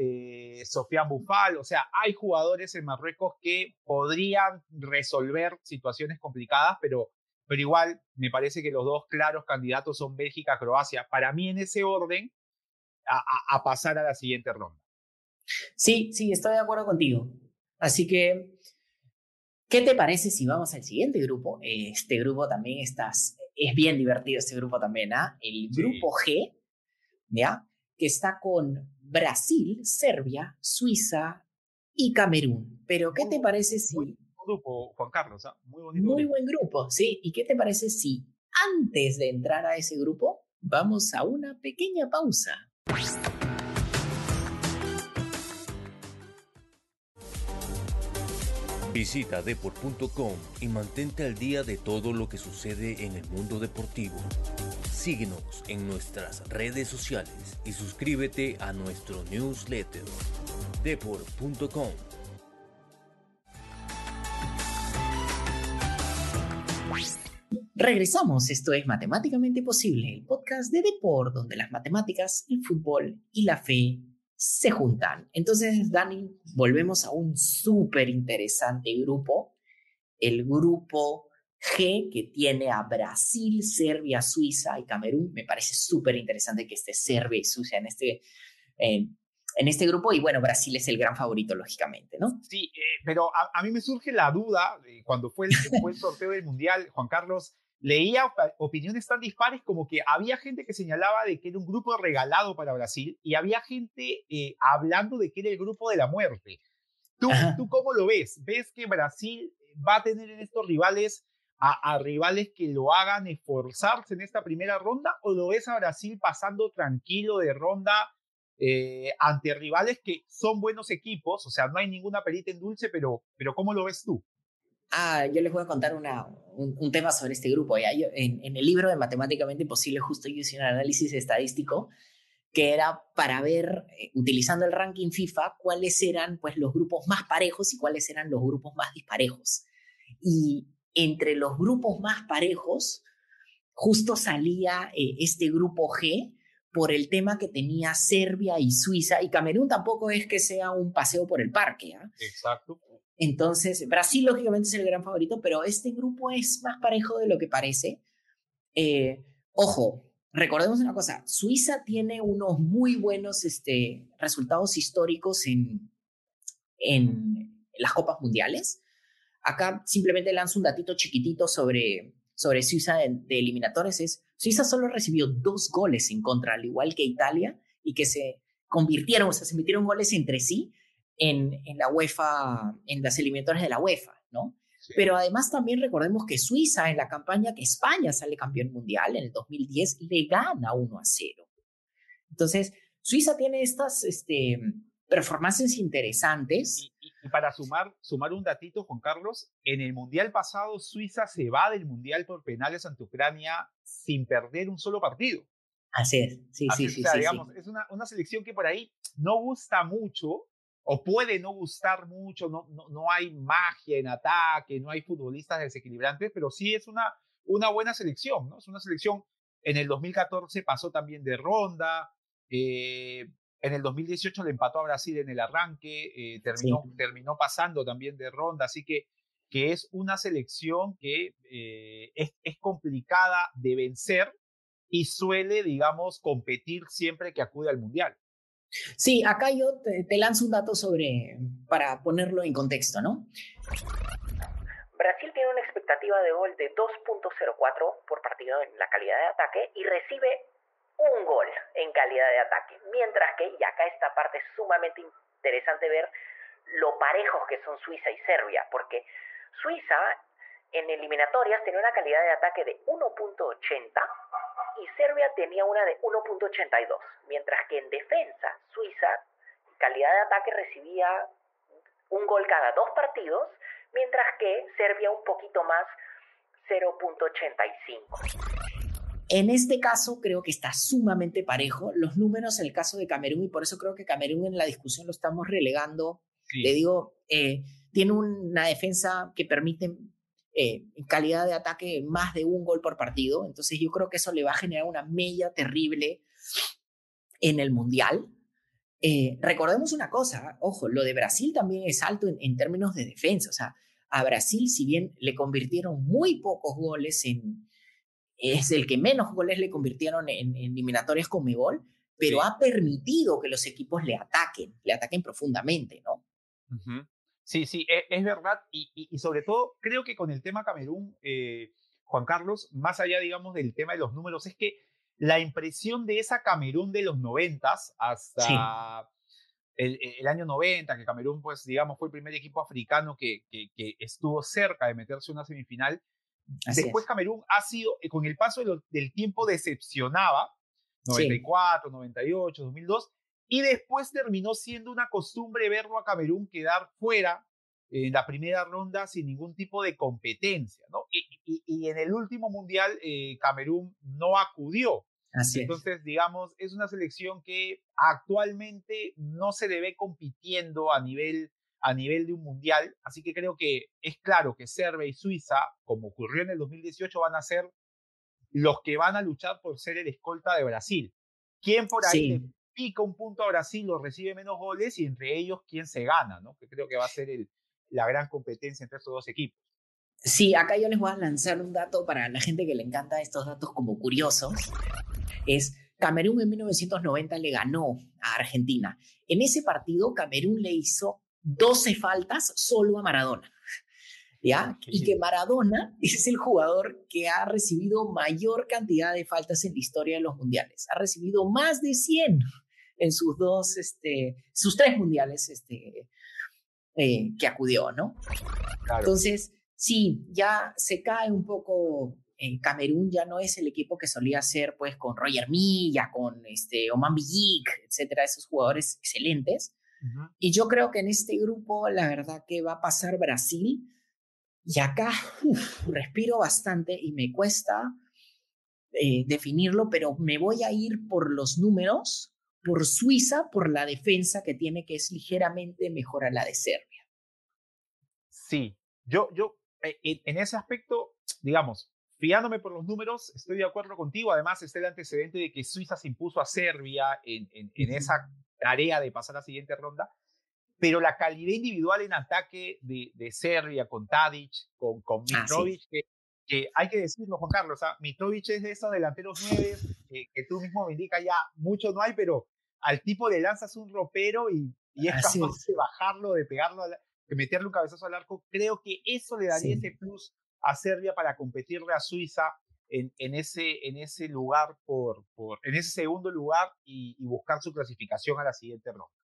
Sofian Bufal, o sea, hay jugadores en Marruecos que podrían resolver situaciones complicadas, pero pero igual me parece que los dos claros candidatos son Bélgica, Croacia. Para mí en ese orden, a, pasar a la siguiente ronda. Sí, sí, estoy de acuerdo contigo. Así que, ¿qué te parece si vamos al siguiente grupo? Este grupo también estás, es bien divertido este grupo también, ¿ah? El grupo G, ¿ya? Que está con Brasil, Serbia, Suiza y Camerún. Pero, ¿qué te parece si grupo, Juan Carlos, ¿ah? muy bonito. Muy buen grupo, sí. ¿Y qué te parece si antes de entrar a ese grupo vamos a una pequeña pausa? Visita deport.com y mantente al día de todo lo que sucede en el mundo deportivo. Síguenos en nuestras redes sociales y suscríbete a nuestro newsletter deport.com Regresamos, esto es Matemáticamente Posible, el podcast de Deport, donde las matemáticas, el fútbol y la fe se juntan. Entonces, Dani, volvemos a un súper interesante grupo, el grupo G, que tiene a Brasil, Serbia, Suiza y Camerún. Me parece súper interesante que esté Serbia y Suiza en este, en este grupo. Y bueno, Brasil es el gran favorito, lógicamente, ¿no? Sí, eh, pero a, mí me surge la duda, cuando fue fue el sorteo del Mundial, Juan Carlos, leía opiniones tan dispares como que había gente que señalaba de que era un grupo regalado para Brasil y había gente eh, hablando de que era el grupo de la muerte. ¿Tú, ¿Tú cómo lo ves? ¿Ves que Brasil va a tener en estos rivales a, rivales que lo hagan esforzarse en esta primera ronda o lo ves a Brasil pasando tranquilo de ronda eh, ante rivales que son buenos equipos? O sea, no hay ninguna perita en dulce, pero, pero ¿cómo lo ves tú? Ah, yo les voy a contar una, un, tema sobre este grupo. ¿ya? en, en, el libro de Matemáticamente Imposible justo yo hice un análisis estadístico que era para ver, eh, utilizando el ranking FIFA, cuáles eran pues, los grupos más parejos y cuáles eran los grupos más disparejos. Y entre los grupos más parejos, justo salía eh, este grupo G por el tema que tenía Serbia y Suiza, y Camerún tampoco es que sea un paseo por el parque. ¿ah? Exacto. Entonces, Brasil lógicamente es el gran favorito, pero este grupo es más parejo de lo que parece. Eh, ojo, recordemos una cosa, Suiza tiene unos muy buenos este, resultados históricos en, en las Copas Mundiales. Acá simplemente lanzo un datito chiquitito sobre, sobre Suiza de, de eliminatorias. Es, Suiza solo recibió dos goles en contra, al igual que Italia, y que se convirtieron, o sea, se metieron goles entre sí en, en la UEFA, en las eliminatorias de la UEFA, ¿no? Pero además también recordemos que Suiza en la campaña que España sale campeón mundial en el 2010 le gana 1 a 0. Entonces, Suiza tiene estas este, performances interesantes. Y, para sumar, sumar un datito, Juan Carlos, en el mundial pasado Suiza se va del mundial por penales ante Ucrania sin perder un solo partido. Así es, sí, sí, sí, sí, digamos, Es una, una selección que por ahí no gusta mucho, o puede no gustar mucho, no, no, no, hay magia en ataque, no hay futbolistas desequilibrantes, pero sí es una, una buena selección, ¿no? Es una selección, en el 2014 pasó también de ronda, eh, en el 2018 le empató a Brasil en el arranque, eh, terminó, terminó pasando también de ronda, así que, que es una selección que eh, es, es complicada de vencer y suele, digamos, competir siempre que acude al Mundial. Sí, acá yo te, lanzo un dato sobre, para ponerlo en contexto, ¿no? Brasil tiene una expectativa de gol de 2.04 por partido en la calidad de ataque y recibe un gol en calidad de ataque. Mientras que, y acá esta parte es sumamente interesante ver lo parejos que son Suiza y Serbia, porque Suiza en eliminatorias tenía una calidad de ataque de 1.80 y Serbia tenía una de 1.82, mientras que en defensa Suiza, calidad de ataque recibía un gol cada dos partidos, mientras que Serbia un poquito más 0.85. En este caso creo que está sumamente parejo. Los números en el caso de Camerún, y por eso creo que Camerún en la discusión lo estamos relegando, le digo, eh, tiene una defensa que permite eh, en calidad de ataque más de un gol por partido. Entonces yo creo que eso le va a generar una mella terrible en el Mundial. Eh, recordemos una cosa, ojo, lo de Brasil también es alto en, términos de defensa. O sea, a Brasil, si bien le convirtieron muy pocos goles en... Es el que menos goles le convirtieron en, eliminatorias con gol, pero ha permitido que los equipos le ataquen, le ataquen profundamente, ¿no? Sí, sí, e, es, verdad. Y, sobre todo, creo que con el tema Camerún, eh, Juan Carlos, más allá, digamos, del tema de los números, es que la impresión de esa Camerún de los noventas hasta el, año 90, que Camerún, pues, digamos, fue el primer equipo africano que, que, estuvo cerca de meterse en una semifinal. Después Camerún ha sido, con el paso del tiempo, decepcionaba, 94, 98, 2002, y después terminó siendo una costumbre verlo a Camerún quedar fuera en la primera ronda sin ningún tipo de competencia, ¿no? Y, en el último mundial eh, Camerún no acudió. Así Entonces, digamos, es una selección que actualmente no se le ve compitiendo a nivel, a nivel de un mundial, así que creo que es claro que Serbia y Suiza, como ocurrió en el 2018, van a ser los que van a luchar por ser el escolta de Brasil. ¿Quién por ahí pica un punto a Brasil, lo recibe menos goles y entre ellos quién se gana, ¿no? Que creo que va a ser el, la gran competencia entre estos dos equipos. Sí, acá yo les voy a lanzar un dato para la gente que le encanta estos datos como curiosos. Es Camerún en 1990 le ganó a Argentina. En ese partido Camerún le hizo 12 faltas solo a Maradona. ¿Ya? Y que Maradona es el jugador que ha recibido mayor cantidad de faltas en la historia de los mundiales. Ha recibido más de 100 en sus dos, este, sus tres mundiales este, eh, que acudió, ¿no? Entonces, sí, ya se cae un poco. En Camerún ya no es el equipo que solía ser, pues, con Roger Milla, con este, Oman Villic, etcétera, esos jugadores excelentes. Y yo creo que en este grupo, la verdad que va a pasar Brasil. Y acá respiro bastante y me cuesta eh, definirlo, pero me voy a ir por los números por Suiza por la defensa que tiene, que es ligeramente mejor a la de Serbia. Sí, yo, yo eh, en, ese aspecto, digamos, fiándome por los números, estoy de acuerdo contigo. Además, está el antecedente de que Suiza se impuso a Serbia en, en, esa tarea de pasar a la siguiente ronda. Pero la calidad individual en ataque de, de Serbia con Tadic, con, con Mitrovic, que, que hay que decirlo, Juan Carlos, ¿ah? Mitrovic es de esos delanteros nueve que tú mismo me indicas ya, mucho no hay, pero al tipo le lanzas un ropero y, y es capaz de bajarlo, de pegarlo, de meterle un cabezazo al arco. Creo que eso le daría ese plus a Serbia para competirle a Suiza en, en, ese, en ese lugar, por, por, en ese segundo lugar y, buscar su clasificación a la siguiente ronda.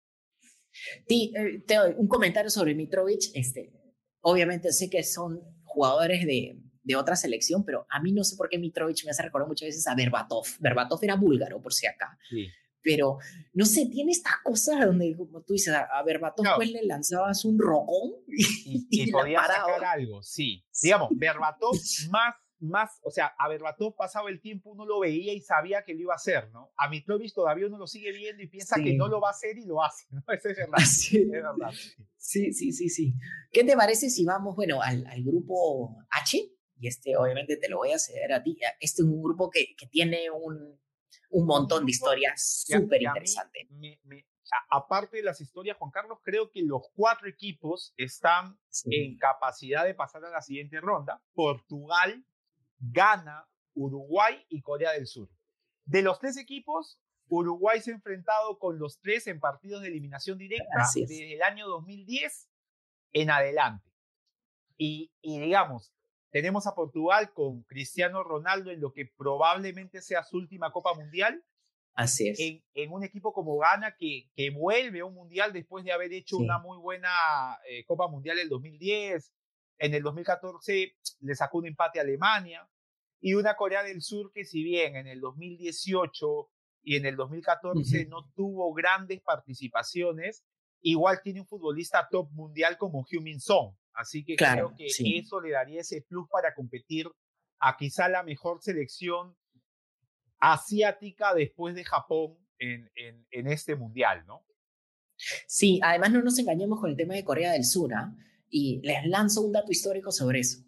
Eh, un comentario sobre Mitrovic. Este, obviamente sé que son jugadores de, de otra selección, pero a mí no sé por qué Mitrovic me hace recordar muchas veces a Berbatov. Berbatov era búlgaro, por si acá. Sí pero no sé, tiene estas cosas donde, como tú dices, a, Berbatov pues le lanzabas un rocón y, y, podía sacar algo, sí. Digamos, Berbatov más, más, o sea, a Berbatov pasaba el tiempo, uno lo veía y sabía que lo iba a hacer, ¿no? A Mitrovic todavía uno lo sigue viendo y piensa que no lo va a hacer y lo hace, ¿no? Eso es verdad. Sí. Es verdad. Sí, sí, sí, sí. ¿Qué te parece si vamos, bueno, al, al grupo H? Y este, obviamente, te lo voy a ceder a ti. Este es un grupo que, que tiene un, un montón de historias súper interesantes. Aparte de las historias, Juan Carlos, creo que los cuatro equipos están en capacidad de pasar a la siguiente ronda. Portugal, Ghana, Uruguay y Corea del Sur. De los tres equipos, Uruguay se ha enfrentado con los tres en partidos de eliminación directa desde el año 2010 en adelante. Y, y digamos, tenemos a Portugal con Cristiano Ronaldo en lo que probablemente sea su última Copa Mundial. Así es. En, un equipo como Ghana que, que, vuelve a un Mundial después de haber hecho una muy buena eh, Copa Mundial en el 2010. En el 2014 le sacó un empate a Alemania. Y una Corea del Sur que si bien en el 2018 y en el 2014 no tuvo grandes participaciones, igual tiene un futbolista top mundial como Heung Min Son. Así que creo que eso le daría ese plus para competir a quizá la mejor selección asiática después de Japón en, en, este mundial, ¿no? Sí, además no nos engañemos con el tema de Corea del Sur, ¿ah? Y les lanzo un dato histórico sobre eso.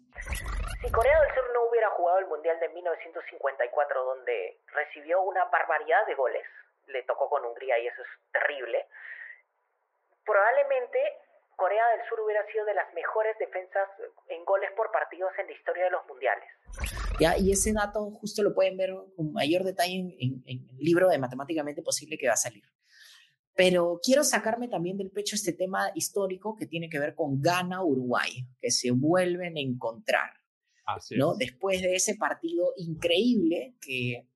Si Corea del Sur no hubiera jugado el Mundial de 1954, donde recibió una barbaridad de goles, le tocó con Hungría y eso es terrible, probablemente Corea del Sur hubiera sido de las mejores defensas en goles por partidos en la historia de los mundiales. Ya, y ese dato justo lo pueden ver con mayor detalle en, el libro de Matemáticamente Posible que va a salir. Pero quiero sacarme también del pecho este tema histórico que tiene que ver con Ghana-Uruguay, que se vuelven a encontrar. ¿no? Después de ese partido increíble que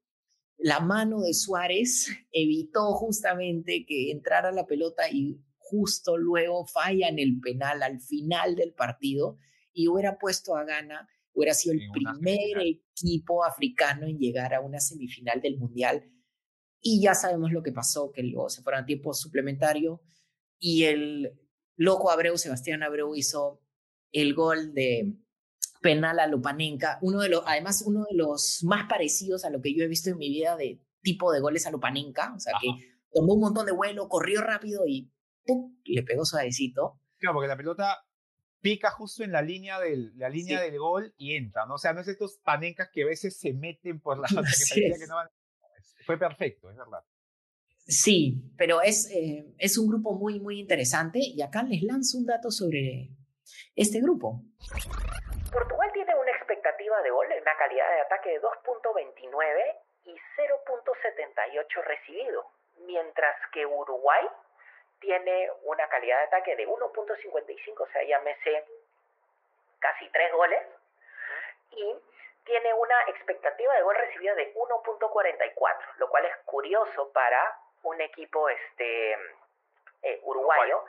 la mano de Suárez evitó justamente que entrara la pelota y justo luego falla en el penal al final del partido y hubiera puesto a Ghana, hubiera sido el primer equipo africano en llegar a una semifinal del Mundial. Y ya sabemos lo que pasó, que luego se fueron a tiempo suplementario y el loco Abreu, Sebastián Abreu, hizo el gol de penal a Lupanenka, uno de los, además uno de los más parecidos a lo que yo he visto en mi vida de tipo de goles a Lupanenka, o sea que tomó un montón de vuelo, corrió rápido y le pegó suavecito. Claro, porque la pelota pica justo en la línea del, la línea del gol y entra, ¿no? O sea, no es estos panencas que a veces se meten por la que, no van. Fue perfecto, es verdad. Sí, pero es, eh, es un grupo muy, muy interesante y acá les lanzo un dato sobre este grupo. Portugal tiene una expectativa de gol, una calidad de ataque de 2.29 y 0.78 recibido, mientras que Uruguay tiene una calidad de ataque de 1.55, o sea, llámese casi tres goles, y tiene una expectativa de gol recibida de 1.44, lo cual es curioso para un equipo este eh, uruguayo,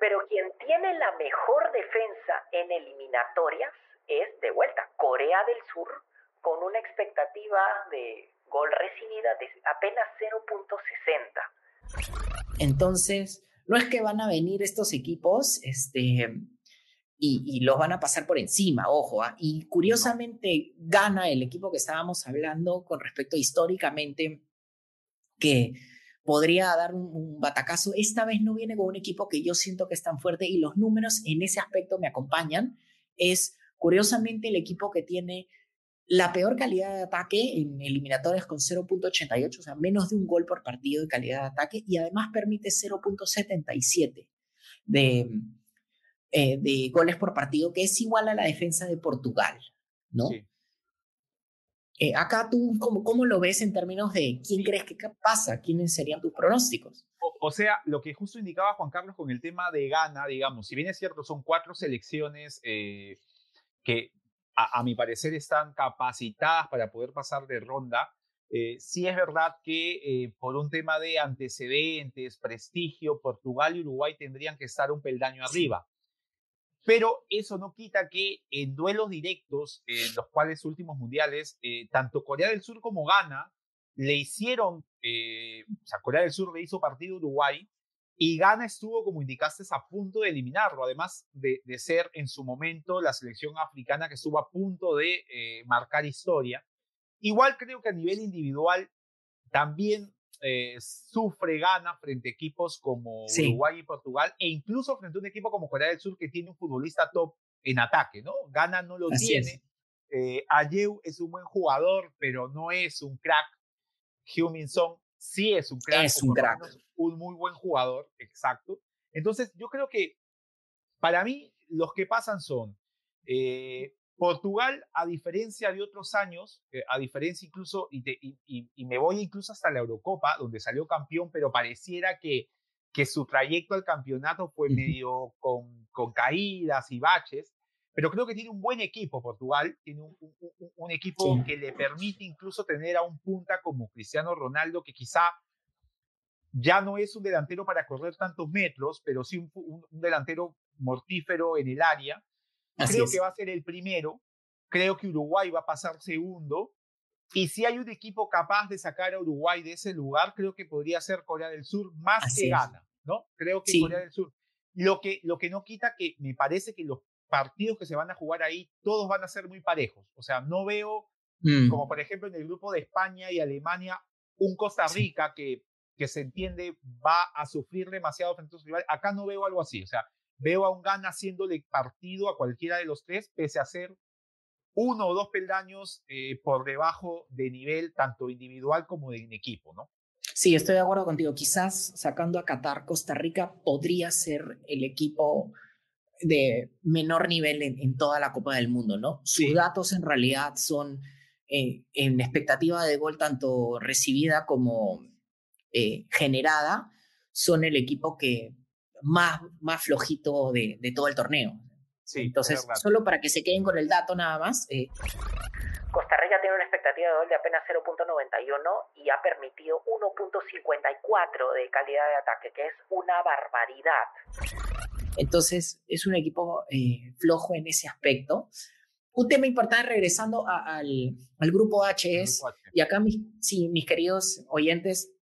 pero quien tiene la mejor defensa en eliminatorias es de vuelta Corea del Sur con una expectativa de gol recibida de apenas 0.60. Entonces, no es que van a venir estos equipos este, y, los van a pasar por encima, ojo. ¿ah? Y curiosamente gana el equipo que estábamos hablando con respecto históricamente que podría dar un, batacazo. Esta vez no viene con un equipo que yo siento que es tan fuerte y los números en ese aspecto me acompañan. Es curiosamente el equipo que tiene la peor calidad de ataque en eliminatorias con 0.88, o sea, menos de un gol por partido de calidad de ataque, y además permite 0.77 de, eh, de goles por partido, que es igual a la defensa de Portugal, ¿no? Eh, acá tú, ¿cómo, ¿cómo, lo ves en términos de quién crees que pasa? ¿Quiénes serían tus pronósticos? O, sea, lo que justo indicaba Juan Carlos con el tema de Ghana, digamos, si bien es cierto, son cuatro selecciones eh, que a, mi parecer están capacitadas para poder pasar de ronda, eh, sí es verdad que por un tema de antecedentes, prestigio, Portugal y Uruguay tendrían que estar un peldaño arriba. Pero eso no quita que en duelos directos, en los cuales últimos mundiales, eh, tanto Corea del Sur como Ghana le hicieron, eh, o sea, Corea del Sur le hizo partido a Uruguay y Ghana estuvo, como indicaste, a punto de eliminarlo, además de, ser en su momento la selección africana que estuvo a punto de eh, marcar historia. Igual creo que a nivel individual también eh, sufre, gana frente a equipos como Uruguay y Portugal, e incluso frente a un equipo como Corea del Sur que tiene un futbolista top en ataque, ¿no? Gana no lo tiene. Eh, Ayew es un buen jugador, pero no es un crack. Heung-Min Song sí es un crack. Es un crack. Un muy buen jugador, exacto. Entonces, yo creo que para mí los que pasan son eh, Portugal, a diferencia de otros años, eh, a diferencia incluso, y, me voy incluso hasta la Eurocopa, donde salió campeón, pero pareciera que, que su trayecto al campeonato fue medio con, con, caídas y baches, pero creo que tiene un buen equipo Portugal, tiene un, un, equipo que le permite incluso tener a un punta como Cristiano Ronaldo, que quizá ya no es un delantero para correr tantos metros, pero sí un delantero mortífero en el área creo que va a ser el primero. Creo que Uruguay va a pasar segundo. Y si hay un equipo capaz de sacar a Uruguay de ese lugar, creo que podría ser Corea del Sur más que gana, ¿no? Creo que Corea del Sur. Lo que, lo que no quita que me parece que los partidos que se van a jugar ahí, todos van a ser muy parejos. O sea, no veo, mm. como por ejemplo en el grupo de España y Alemania, un Costa Rica que, que se entiende va a sufrir demasiado frente a sus rivales. Acá no veo algo así. O sea, Veo a un Gana haciéndole partido a cualquiera de los tres, pese a ser uno o dos peldaños eh, por debajo de nivel tanto individual como de en equipo, ¿no? Sí, estoy de acuerdo contigo. Quizás sacando a Qatar, Costa Rica podría ser el equipo de menor nivel en, toda la Copa del Mundo, ¿no? Sus datos en realidad son eh, en expectativa de gol tanto recibida como eh, generada, son el equipo que más, más flojito de, de todo el torneo. Sí, Entonces, solo para que se queden con el dato nada más. Eh. Costa Rica tiene una expectativa de gol de apenas 0.91 y ha permitido 1.54 de calidad de ataque, que es una barbaridad. Entonces, es un equipo eh, flojo en ese aspecto. Un tema importante, regresando al, al, grupo H es, y acá mis, sí, mis queridos oyentes,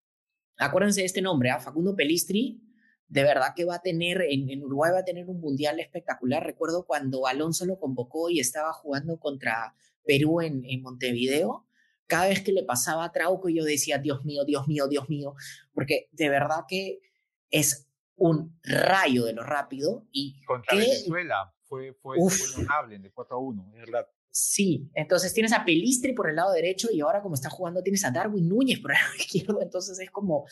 acuérdense de este nombre, ¿ah? Facundo Pelistri, de verdad que va a tener, en, Uruguay va a tener un mundial espectacular. Recuerdo cuando Alonso lo convocó y estaba jugando contra Perú en, Montevideo, cada vez que le pasaba a Trauco yo decía, Dios mío, Dios mío, Dios mío, porque de verdad que es un rayo de lo rápido. Y contra Venezuela fue, fue, notable de 4 a 1, es verdad. Sí, entonces tienes a Pelistri por el lado derecho y ahora como está jugando tienes a Darwin Núñez por el lado izquierdo, entonces es como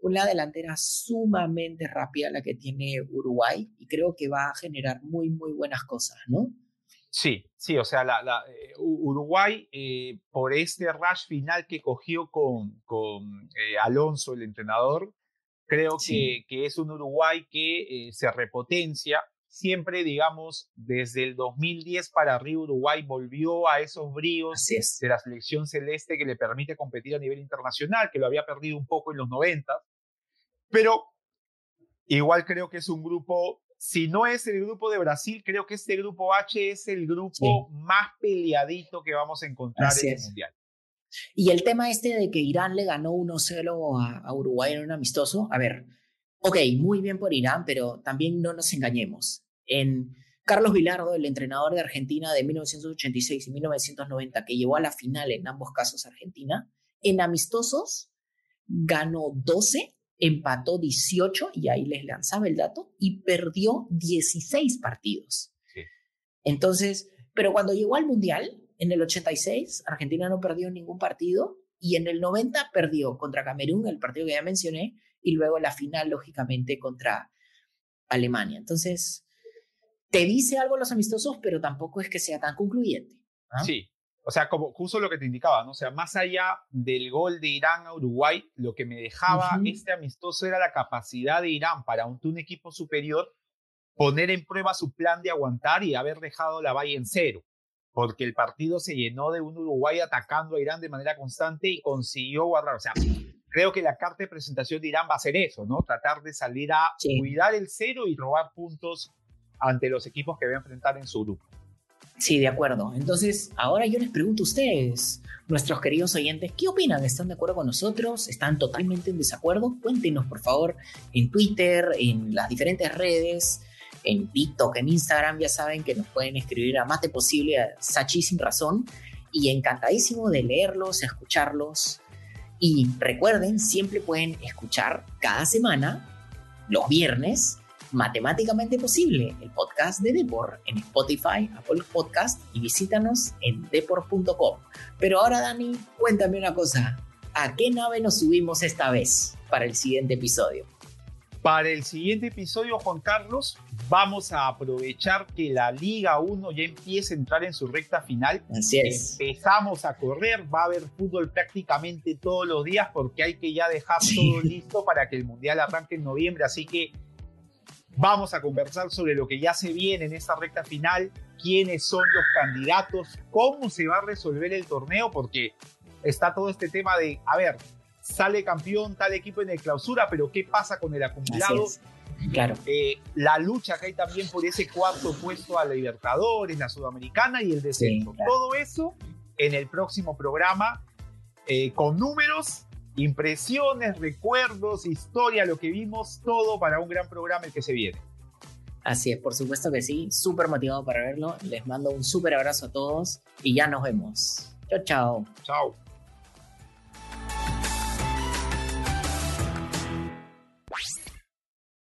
una delantera sumamente rápida la que tiene Uruguay y creo que va a generar muy, muy buenas cosas, ¿no? Sí, sí, o sea, la, eh, Uruguay, eh, por este rush final que cogió con, con eh, Alonso, el entrenador, creo que, que, es un Uruguay que se repotencia. Siempre, digamos, desde el 2010 para arriba, Uruguay volvió a esos bríos de la selección celeste que le permite competir a nivel internacional, que lo había perdido un poco en los 90. Pero igual creo que es un grupo, si no es el grupo de Brasil, creo que este grupo H es el grupo más peleadito que vamos a encontrar en el Mundial. Y el tema este de que Irán le ganó 1-0 a, a, Uruguay en un amistoso, a ver, ok, muy bien por Irán, pero también no nos engañemos. En Carlos Vilardo, el entrenador de Argentina de 1986 y 1990, que llevó a la final en ambos casos Argentina, en amistosos ganó 12 empató 18, y ahí les lanzaba el dato, y perdió 16 partidos. Entonces, pero cuando llegó al Mundial, en el 86, Argentina no perdió ningún partido, y en el 90 perdió contra Camerún, el partido que ya mencioné, y luego la final, lógicamente, contra Alemania. Entonces, te dice algo los amistosos, pero tampoco es que sea tan concluyente. Sí, o sea, como justo lo que te indicaba, ¿no? O sea, más allá del gol de Irán a Uruguay, lo que me dejaba este amistoso era la capacidad de Irán para un, un equipo superior poner en prueba su plan de aguantar y haber dejado la valla en cero, porque el partido se llenó de un Uruguay atacando a Irán de manera constante y consiguió guardar. O sea, creo que la carta de presentación de Irán va a ser eso, ¿no? Tratar de salir a cuidar el cero y robar puntos ante los equipos que va a enfrentar en su grupo. Sí, de acuerdo. Entonces, ahora yo les pregunto a ustedes, nuestros queridos oyentes, ¿qué opinan? ¿Están de acuerdo con nosotros? ¿Están totalmente en desacuerdo? Cuéntenos, por favor, en Twitter, en las diferentes redes, en TikTok, en Instagram, ya saben que nos pueden escribir a más de posible a Sachi sin razón. Y encantadísimo de leerlos, escucharlos. Y recuerden, siempre pueden escuchar cada semana, los viernes, Matemáticamente Posible, el podcast de Depor en Spotify, Apple Podcast y visítanos en depor.com. Pero ahora, Dani, cuéntame una cosa. ¿A qué nave nos subimos esta vez para el siguiente episodio? Para el siguiente episodio, Juan Carlos, vamos a aprovechar que la Liga 1 ya empieza a entrar en su recta final. Así es. Empezamos a correr, va a haber fútbol prácticamente todos los días porque hay que ya dejar todo listo para que el Mundial arranque en noviembre. Así que Vamos a conversar sobre lo que ya se viene en esta recta final, quiénes son los candidatos, cómo se va a resolver el torneo, porque está todo este tema de, a ver, sale campeón tal equipo en el clausura, pero ¿qué pasa con el acumulado? Claro. Eh, la lucha que hay también por ese cuarto puesto a la Libertadores, la Sudamericana y el descenso. Todo eso en el próximo programa eh, con números impresiones, recuerdos, historia, lo que vimos, todo para un gran programa el que se viene. Así es, por supuesto que sí, súper motivado para verlo. Les mando un súper abrazo a todos y ya nos vemos. Chao, chao. Chao.